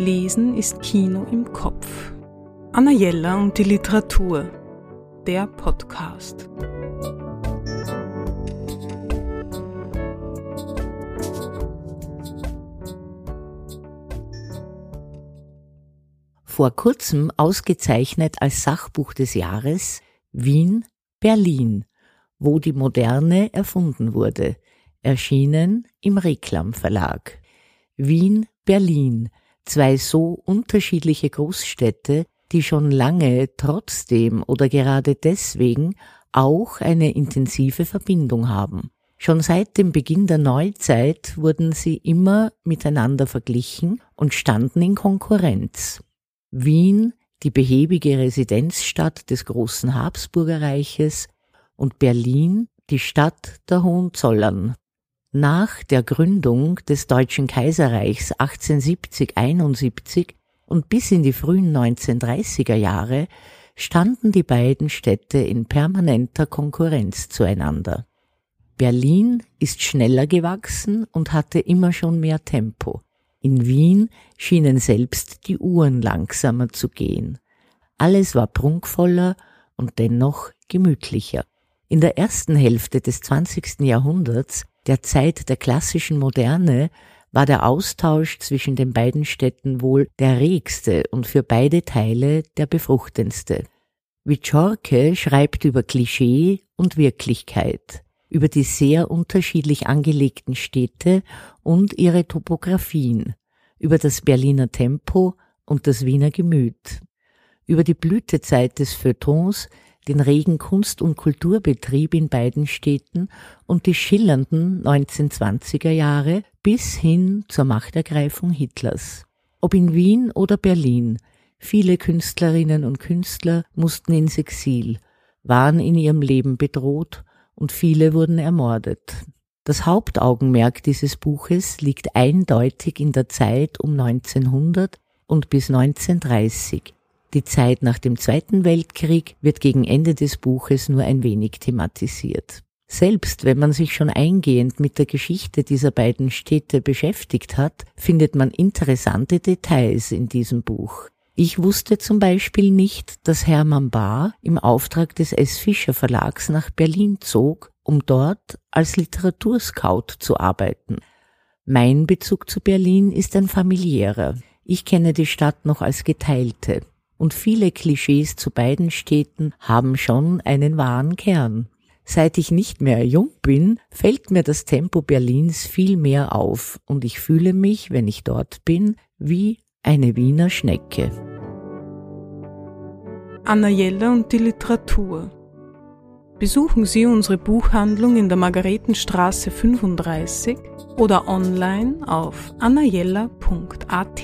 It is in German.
Lesen ist Kino im Kopf. Anna Jella und die Literatur. Der Podcast. Vor kurzem ausgezeichnet als Sachbuch des Jahres Wien, Berlin, wo die Moderne erfunden wurde, erschienen im Reklam Verlag. Wien, Berlin, zwei so unterschiedliche Großstädte, die schon lange trotzdem oder gerade deswegen auch eine intensive Verbindung haben. Schon seit dem Beginn der Neuzeit wurden sie immer miteinander verglichen und standen in Konkurrenz. Wien, die behäbige Residenzstadt des großen Habsburgerreiches, und Berlin, die Stadt der Hohenzollern, nach der Gründung des Deutschen Kaiserreichs 1870-71 und bis in die frühen 1930er Jahre standen die beiden Städte in permanenter Konkurrenz zueinander. Berlin ist schneller gewachsen und hatte immer schon mehr Tempo. In Wien schienen selbst die Uhren langsamer zu gehen. Alles war prunkvoller und dennoch gemütlicher. In der ersten Hälfte des 20. Jahrhunderts der Zeit der klassischen Moderne war der Austausch zwischen den beiden Städten wohl der regste und für beide Teile der befruchtendste. Wiczorke schreibt über Klischee und Wirklichkeit, über die sehr unterschiedlich angelegten Städte und ihre Topographien, über das Berliner Tempo und das Wiener Gemüt, über die Blütezeit des Feuilletons, den regen Kunst- und Kulturbetrieb in beiden Städten und die schillernden 1920er Jahre bis hin zur Machtergreifung Hitlers. Ob in Wien oder Berlin, viele Künstlerinnen und Künstler mussten ins Exil, waren in ihrem Leben bedroht und viele wurden ermordet. Das Hauptaugenmerk dieses Buches liegt eindeutig in der Zeit um 1900 und bis 1930, die Zeit nach dem Zweiten Weltkrieg wird gegen Ende des Buches nur ein wenig thematisiert. Selbst wenn man sich schon eingehend mit der Geschichte dieser beiden Städte beschäftigt hat, findet man interessante Details in diesem Buch. Ich wusste zum Beispiel nicht, dass Hermann Bahr im Auftrag des S. Fischer Verlags nach Berlin zog, um dort als Literaturscout zu arbeiten. Mein Bezug zu Berlin ist ein familiärer. Ich kenne die Stadt noch als geteilte und viele Klischees zu beiden Städten haben schon einen wahren Kern. Seit ich nicht mehr jung bin, fällt mir das Tempo Berlins viel mehr auf und ich fühle mich, wenn ich dort bin, wie eine Wiener Schnecke. Anna Jelle und die Literatur. Besuchen Sie unsere Buchhandlung in der Margaretenstraße 35 oder online auf annajella.at.